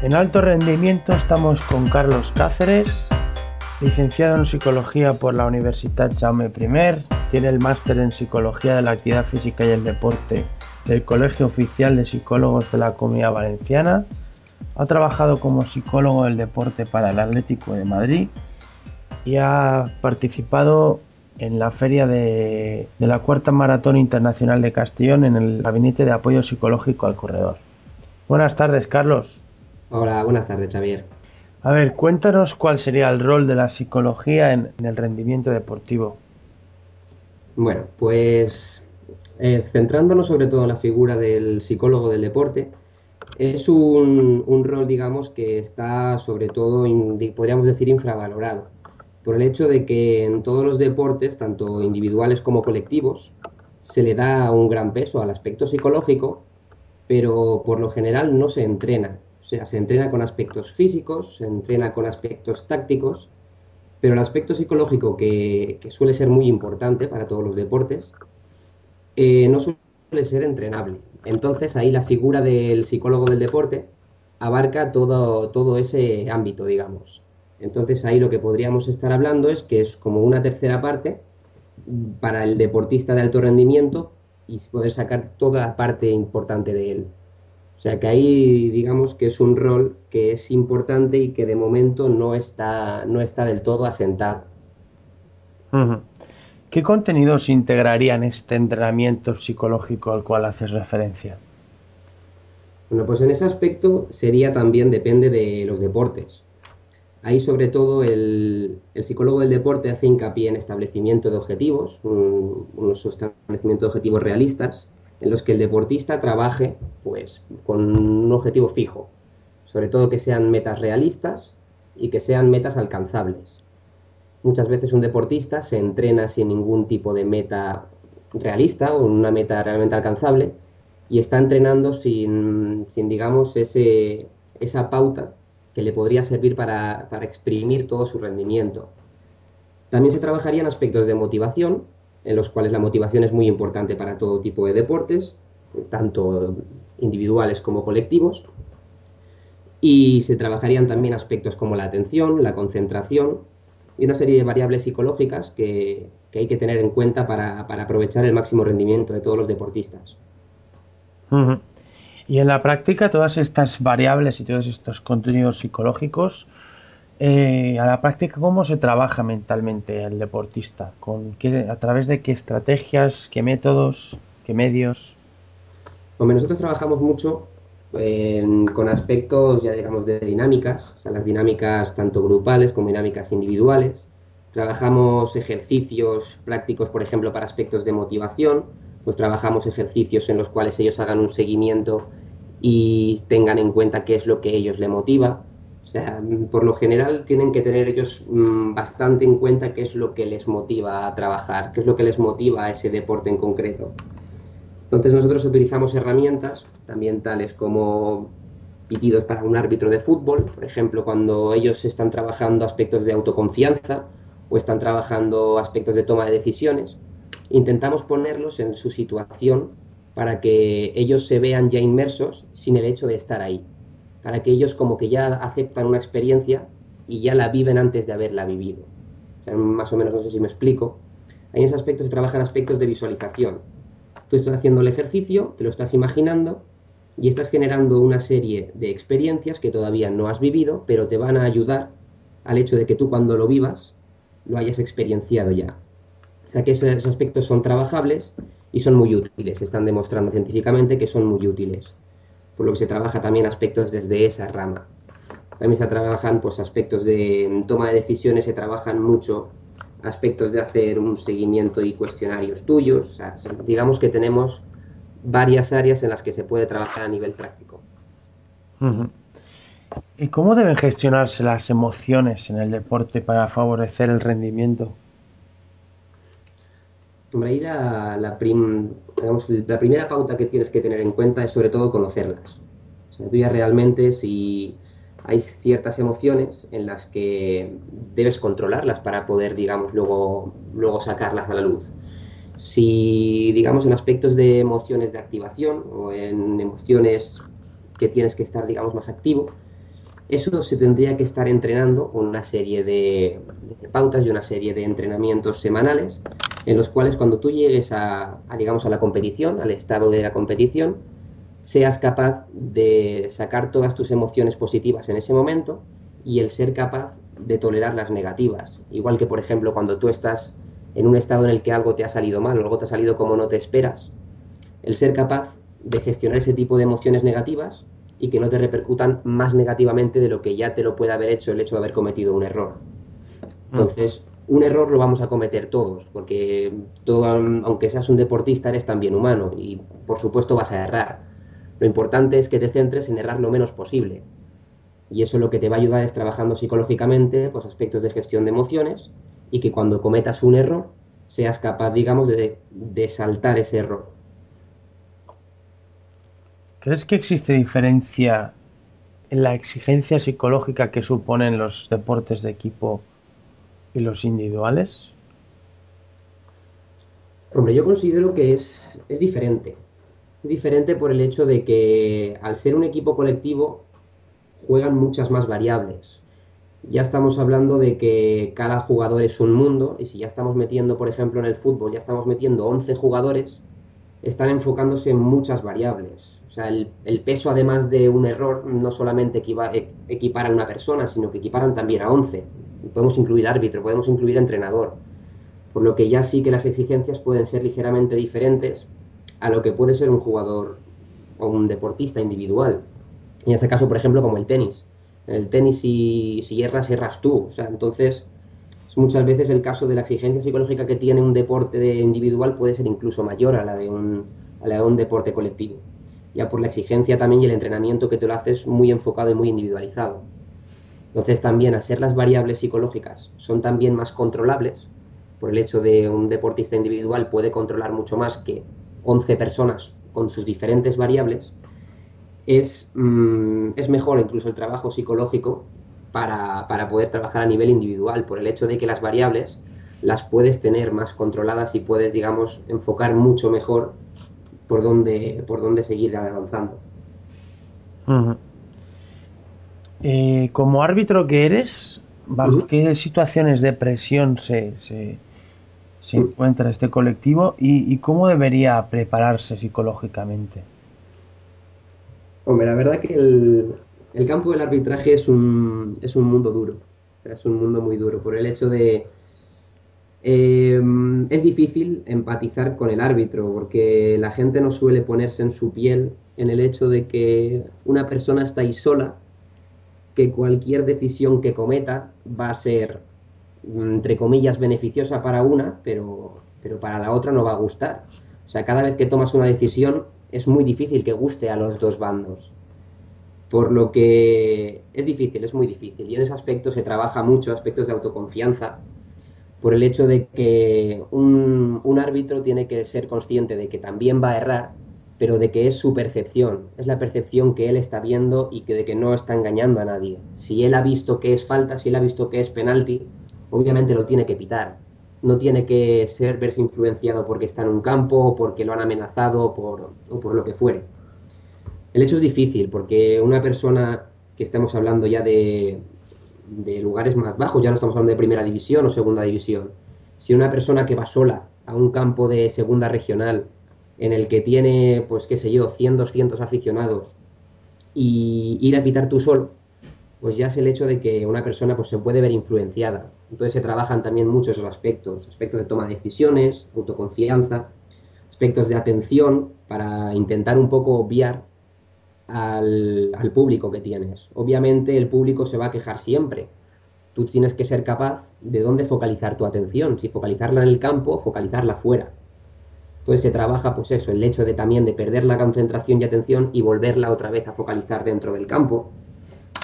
En alto rendimiento estamos con Carlos Cáceres, licenciado en psicología por la Universidad Jaume I, tiene el máster en psicología de la actividad física y el deporte del Colegio Oficial de Psicólogos de la Comunidad Valenciana, ha trabajado como psicólogo del deporte para el Atlético de Madrid y ha participado en la feria de, de la Cuarta Maratón Internacional de Castellón en el Gabinete de Apoyo Psicológico al Corredor. Buenas tardes, Carlos. Hola, buenas tardes, Xavier. A ver, cuéntanos cuál sería el rol de la psicología en, el rendimiento deportivo. Bueno, pues eh, centrándonos sobre todo en la figura del psicólogo del deporte, es un, rol, digamos, que está sobre todo, podríamos decir, infravalorado, por el hecho de que en todos los deportes, tanto individuales como colectivos, se le da un gran peso al aspecto psicológico, pero por lo general no se entrena. O sea, se entrena con aspectos físicos, se entrena con aspectos tácticos, pero el aspecto psicológico, que, suele ser muy importante para todos los deportes, eh, no suele ser entrenable. Entonces ahí la figura del psicólogo del deporte abarca todo, todo ese ámbito, digamos. Entonces ahí lo que podríamos estar hablando es que es como una tercera parte para el deportista de alto rendimiento y poder sacar toda la parte importante de él. O sea que ahí digamos que es un rol que es importante y que de momento no está, no está del todo asentado. ¿Qué contenidos integrarían este entrenamiento psicológico al cual haces referencia? Bueno, pues en ese aspecto sería también, depende de los deportes. Ahí sobre todo el, psicólogo del deporte hace hincapié en establecimiento de objetivos, unos establecimientos de objetivos realistas, en los que el deportista trabaje pues, con un objetivo fijo, sobre todo que sean metas realistas y que sean metas alcanzables. Muchas veces un deportista se entrena sin ningún tipo de meta realista o una meta realmente alcanzable y está entrenando sin, digamos, ese, esa pauta que le podría servir para, para exprimir todo su rendimiento. También se trabajarían aspectos de motivación, en los cuales la motivación es muy importante para todo tipo de deportes, tanto individuales como colectivos. Y se trabajarían también aspectos como la atención, la concentración y una serie de variables psicológicas que, hay que tener en cuenta para, aprovechar el máximo rendimiento de todos los deportistas. Y en la práctica todas estas variables y todos estos contenidos psicológicos eh, a la práctica, ¿cómo se trabaja mentalmente el deportista? ¿Con qué, ¿A través de qué estrategias, qué métodos, qué medios? nosotros trabajamos mucho con aspectos, ya digamos, de dinámicas, o sea, las dinámicas tanto grupales como dinámicas individuales. Trabajamos ejercicios prácticos, por ejemplo, para aspectos de motivación, pues trabajamos ejercicios en los cuales ellos hagan un seguimiento y tengan en cuenta qué es lo que ellos le motiva o sea, por lo general tienen que tener ellos mm, bastante en cuenta qué es lo que les motiva a trabajar, qué es lo que les motiva a ese deporte en concreto. Entonces nosotros utilizamos herramientas también tales como pitidos para un árbitro de fútbol, por ejemplo, cuando ellos están trabajando aspectos de autoconfianza o están trabajando aspectos de toma de decisiones, intentamos ponerlos en su situación para que ellos se vean ya inmersos sin el hecho de estar ahí para que ellos como que ya aceptan una experiencia y ya la viven antes de haberla vivido. más o menos, no sé si me explico. en ese aspecto se trabajan aspectos de visualización. Tú estás haciendo el ejercicio, te lo estás imaginando y estás generando una serie de experiencias que todavía no has vivido, pero te van a ayudar al hecho de que tú cuando lo vivas lo hayas experienciado ya. O sea que esos aspectos son trabajables y son muy útiles. Están demostrando científicamente que son muy útiles por lo que se trabaja también aspectos desde esa rama. También se trabajan pues, aspectos de toma de decisiones, se trabajan mucho aspectos de hacer un seguimiento y cuestionarios tuyos. digamos que tenemos varias áreas en las que se puede trabajar a nivel práctico. ¿Y cómo deben gestionarse las emociones en el deporte para favorecer el rendimiento? Hombre, ahí la, la, primera pauta que tienes que tener en cuenta es sobre todo conocerlas. O sea, tú ya realmente si hay ciertas emociones en las que debes controlarlas para poder, digamos, luego, luego sacarlas a la luz. Si, digamos, en aspectos de emociones de activación o en emociones que tienes que estar, digamos, más activo, eso se tendría que estar entrenando con una serie de, pautas y una serie de entrenamientos semanales en los cuales cuando tú llegues a, digamos, a la competición, al estado de la competición, seas capaz de sacar todas tus emociones positivas en ese momento y el ser capaz de tolerar las negativas. Igual que, por ejemplo, cuando tú estás en un estado en el que algo te ha salido mal o algo te ha salido como no te esperas, el ser capaz de gestionar ese tipo de emociones negativas y que no te repercutan más negativamente de lo que ya te lo puede haber hecho el hecho de haber cometido un error. Mm. Un error lo vamos a cometer todos, porque todo, aunque seas un deportista, eres también humano y por supuesto vas a errar. Lo importante es que te centres en errar lo menos posible. Y eso lo que te va a ayudar es trabajando psicológicamente pues, aspectos de gestión de emociones y que cuando cometas un error seas capaz, digamos, de, de saltar ese error. ¿Crees que existe diferencia en la exigencia psicológica que suponen los deportes de equipo y los individuales? Hombre, yo considero que es, es diferente. Es diferente por el hecho de que al ser un equipo colectivo juegan muchas más variables. Ya estamos hablando de que cada jugador es un mundo y si ya estamos metiendo, por ejemplo, en el fútbol, ya estamos metiendo 11 jugadores, están enfocándose en muchas variables. O sea, el, peso, además de un error, no solamente e, equipara a una persona, sino que equiparan también a 11. Podemos incluir árbitro, podemos incluir entrenador. Por lo que ya sí que las exigencias pueden ser ligeramente diferentes a lo que puede ser un jugador o un deportista individual. En este caso, por ejemplo, como el tenis. En el tenis, si, si erras, erras tú. O sea, entonces, muchas veces el caso de la exigencia psicológica que tiene un deporte de individual puede ser incluso mayor a la de un, a la de un deporte colectivo ya por la exigencia también y el entrenamiento que te lo haces muy enfocado y muy individualizado. Entonces también, al ser las variables psicológicas son también más controlables, por el hecho de un deportista individual puede controlar mucho más que 11 personas con sus diferentes variables, es, mm, es mejor incluso el trabajo psicológico para, para poder trabajar a nivel individual, por el hecho de que las variables las puedes tener más controladas y puedes, digamos, enfocar mucho mejor por dónde, por dónde seguir avanzando. Eh, como árbitro que eres, ¿bajo qué situaciones de presión se, se, encuentra este colectivo y, cómo debería prepararse psicológicamente? Hombre, la verdad que el, el campo del arbitraje es un, es un mundo duro, es un mundo muy duro por el hecho de, Em, es difícil empatizar con el árbitro porque la gente no suele ponerse en su piel en el hecho de que una persona está ahí sola, que cualquier decisión que cometa va a ser, entre comillas, beneficiosa para una, pero, pero para la otra no va a gustar. O sea, cada vez que tomas una decisión es muy difícil que guste a los dos bandos. Por lo que es difícil, es muy difícil. Y en ese aspecto se trabaja mucho, aspectos de autoconfianza, por el hecho de que un, árbitro tiene que ser consciente de que también va a errar, pero de que es su percepción, es la percepción que él está viendo y que de que no está engañando a nadie. Si él ha visto que es falta, si él ha visto que es penalti, obviamente lo tiene que pitar. No tiene que ser verse influenciado porque está en un campo o porque lo han amenazado por, o por lo que fuere. El hecho es difícil porque una persona que estamos hablando ya de, de lugares más bajos, ya no estamos hablando de primera división o segunda división. Si una persona que va sola a un campo de segunda regional en el que tiene, pues qué sé yo, 100, 200 aficionados y ir a pitar tú solo, pues ya es el hecho de que una persona pues se puede ver influenciada. Entonces se trabajan también muchos esos aspectos, aspectos de toma de decisiones, autoconfianza, aspectos de atención para intentar un poco obviar al, público que tienes. Obviamente el público se va a quejar siempre. Tú tienes que ser capaz de dónde focalizar tu atención, si focalizarla en el campo focalizarla fuera. Entonces se trabaja, pues eso, el hecho de también de perder la concentración y atención y volverla otra vez a focalizar dentro del campo.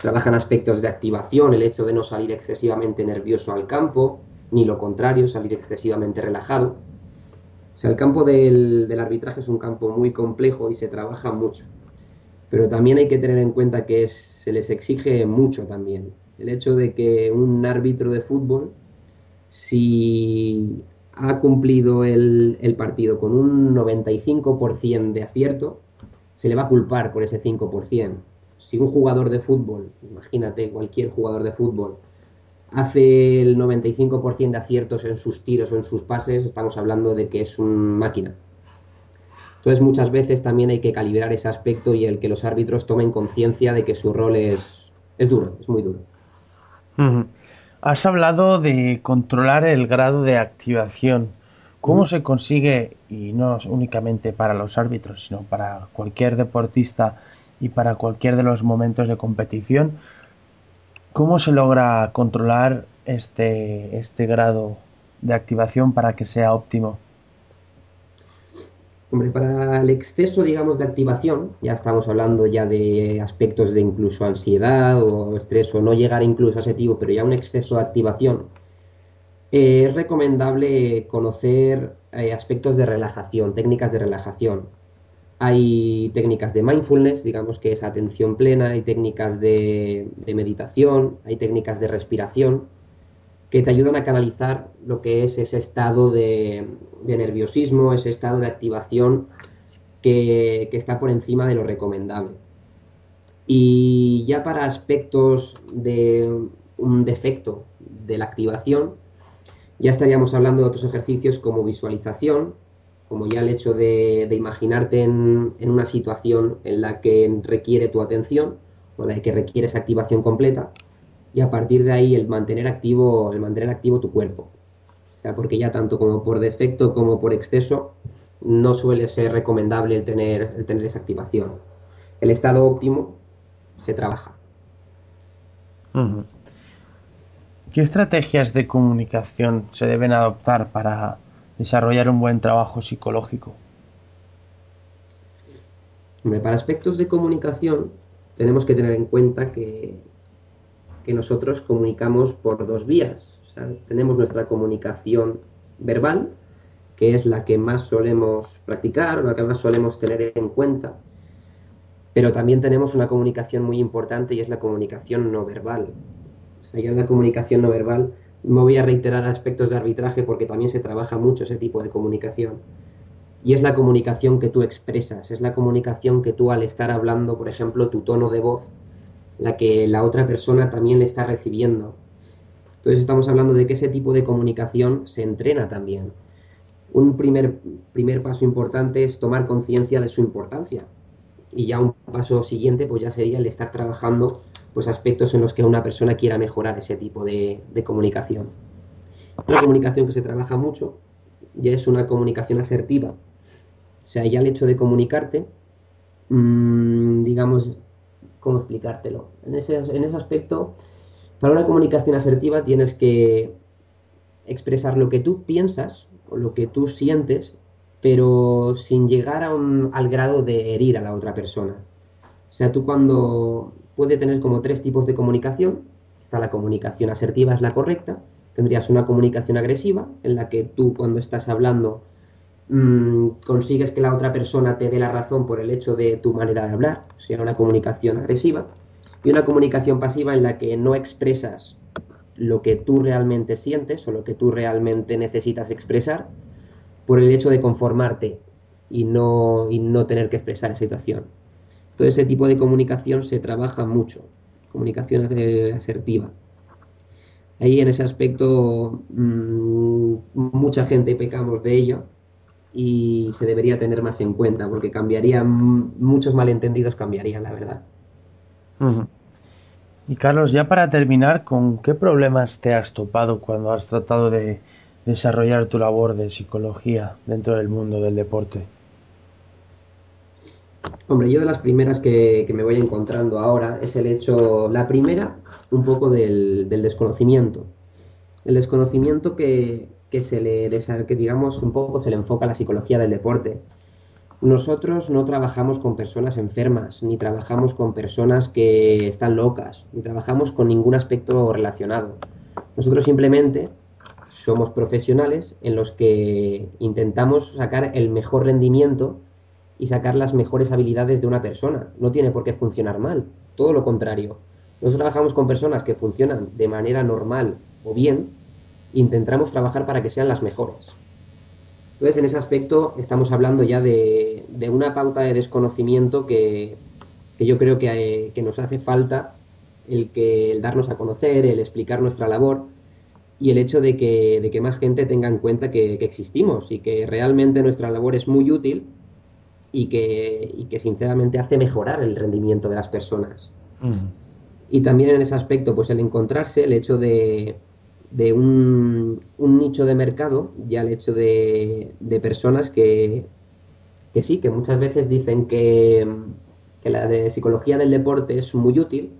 Trabajan aspectos de activación, el hecho de no salir excesivamente nervioso al campo, ni lo contrario, salir excesivamente relajado. O sea, el campo del arbitraje es un campo muy complejo y se trabaja mucho pero también hay que tener en cuenta que se les exige mucho también. El hecho de que un árbitro de fútbol, si ha cumplido el, partido con un 95% de acierto, se le va a culpar por ese 5%. si un jugador de fútbol, imagínate cualquier jugador de fútbol, hace el 95% de aciertos en sus tiros o en sus pases, estamos hablando de que es una máquina. Entonces muchas veces también hay que calibrar ese aspecto y el que los árbitros tomen conciencia de que su rol es, es duro, es muy duro. Has hablado de controlar el grado de activación. ¿Cómo se consigue, y no únicamente para los árbitros, sino para cualquier deportista y para cualquier de los momentos de competición, cómo se logra controlar este, este grado de activación para que sea óptimo? Hombre, para el exceso, digamos, de activación, ya estamos hablando ya de aspectos de incluso ansiedad o estrés o no llegar incluso a ese tipo, pero ya un exceso de activación, eh, es recomendable conocer eh, aspectos de relajación, técnicas de relajación. Hay técnicas de mindfulness, digamos que es atención plena, hay técnicas de meditación, hay técnicas de respiración, que te ayudan a canalizar lo que es ese estado de, nerviosismo, ese estado de activación que, está por encima de lo recomendable. Y ya para aspectos de un defecto de la activación, ya estaríamos hablando de otros ejercicios como visualización, como ya el hecho de, imaginarte en, en, una situación en la que requiere tu atención o en la que requiere esa activación completa, y a partir de ahí el mantener activo, el mantener activo tu cuerpo. O sea, porque ya tanto como por defecto como por exceso no suele ser recomendable el tener, el tener esa activación. El estado óptimo se trabaja. ¿Qué estrategias de comunicación se deben adoptar para desarrollar un buen trabajo psicológico? para aspectos de comunicación tenemos que tener en cuenta que que nosotros comunicamos por dos vías. tenemos nuestra comunicación verbal, que es la que más solemos practicar, la que más solemos tener en cuenta, pero también tenemos una comunicación muy importante y es la comunicación no verbal. O sea, ya la comunicación no verbal me voy a reiterar aspectos de arbitraje porque también se trabaja mucho ese tipo de comunicación. Y es la comunicación que tú expresas, es la comunicación que tú al estar hablando, por ejemplo, tu tono de voz, la que la otra persona también le está recibiendo. Entonces estamos hablando de que ese tipo de comunicación se entrena también. Un primer, primer paso importante es tomar conciencia de su importancia. Y ya un paso siguiente pues ya sería el estar trabajando pues aspectos en los que una persona quiera mejorar ese tipo de, comunicación. Otra comunicación que se trabaja mucho ya es una comunicación asertiva. O sea, ya el hecho de comunicarte, mmm, digamos, cómo explicártelo. En ese, en ese aspecto, para una comunicación asertiva tienes que expresar lo que tú piensas o lo que tú sientes, pero sin llegar a un, al grado de herir a la otra persona. O sea, tú cuando puede tener como tres tipos de comunicación, está la comunicación asertiva, es la correcta, tendrías una comunicación agresiva, en la que tú cuando estás hablando Mm, consigues que la otra persona te dé la razón por el hecho de tu manera de hablar, o sea, una comunicación agresiva, y una comunicación pasiva en la que no expresas lo que tú realmente sientes o lo que tú realmente necesitas expresar por el hecho de conformarte y no, y no tener que expresar esa situación. Todo ese tipo de comunicación se trabaja mucho, comunicación asertiva. Ahí en ese aspecto mm, mucha gente pecamos de ello y se debería tener más en cuenta porque cambiaría, muchos malentendidos cambiarían, la verdad. Y Carlos, ya para terminar, ¿con qué problemas te has topado cuando has tratado de desarrollar tu labor de psicología dentro del mundo del deporte? Hombre, yo de las primeras que, me voy encontrando ahora es el hecho, la primera, un poco del desconocimiento. El desconocimiento que, se le que digamos un poco se le enfoca la psicología del deporte. Nosotros no trabajamos con personas enfermas, ni trabajamos con personas que están locas, ni trabajamos con ningún aspecto relacionado. Nosotros simplemente somos profesionales en los que intentamos sacar el mejor rendimiento y sacar las mejores habilidades de una persona. No tiene por qué funcionar mal, todo lo contrario. Nosotros trabajamos con personas que funcionan de manera normal o bien intentamos trabajar para que sean las mejores. Entonces, en ese aspecto estamos hablando ya de, una pauta de desconocimiento que, que yo creo que, que nos hace falta el, que, el darnos a conocer, el explicar nuestra labor y el hecho de que, de que más gente tenga en cuenta que, existimos y que realmente nuestra labor es muy útil y que, y que sinceramente hace mejorar el rendimiento de las personas. Y también en ese aspecto, pues el encontrarse, el hecho de, de un, un, nicho de mercado, ya el hecho de, de personas que, que, sí, que muchas veces dicen que, que la de psicología del deporte es muy útil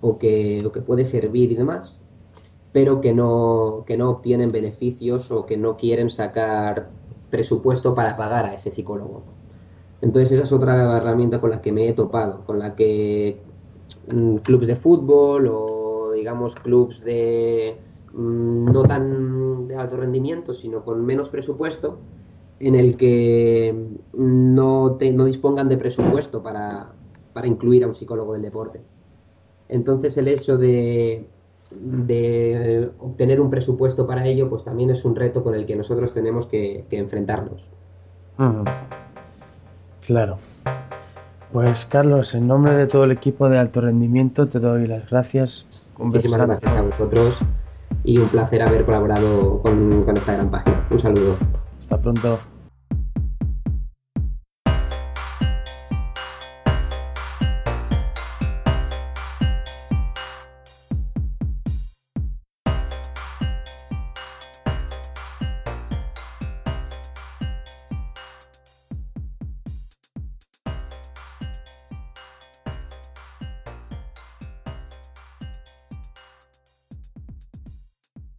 o que, que puede servir y demás, pero que no, que no obtienen beneficios o que no quieren sacar presupuesto para pagar a ese psicólogo. Entonces esa es otra herramienta con la que me he topado, con la que mm, clubes de fútbol o digamos clubes de no tan de alto rendimiento, sino con menos presupuesto, en el que no, no dispongan de presupuesto para, para incluir a un psicólogo del deporte. Entonces el hecho de, de obtener un presupuesto para ello, pues también es un reto con el que nosotros tenemos que, enfrentarnos. Claro. Pues Carlos, en nombre de todo el equipo de alto rendimiento te doy las gracias. Muchísimas gracias a vosotros y un placer haber colaborado con, esta gran página. Un saludo. Hasta pronto.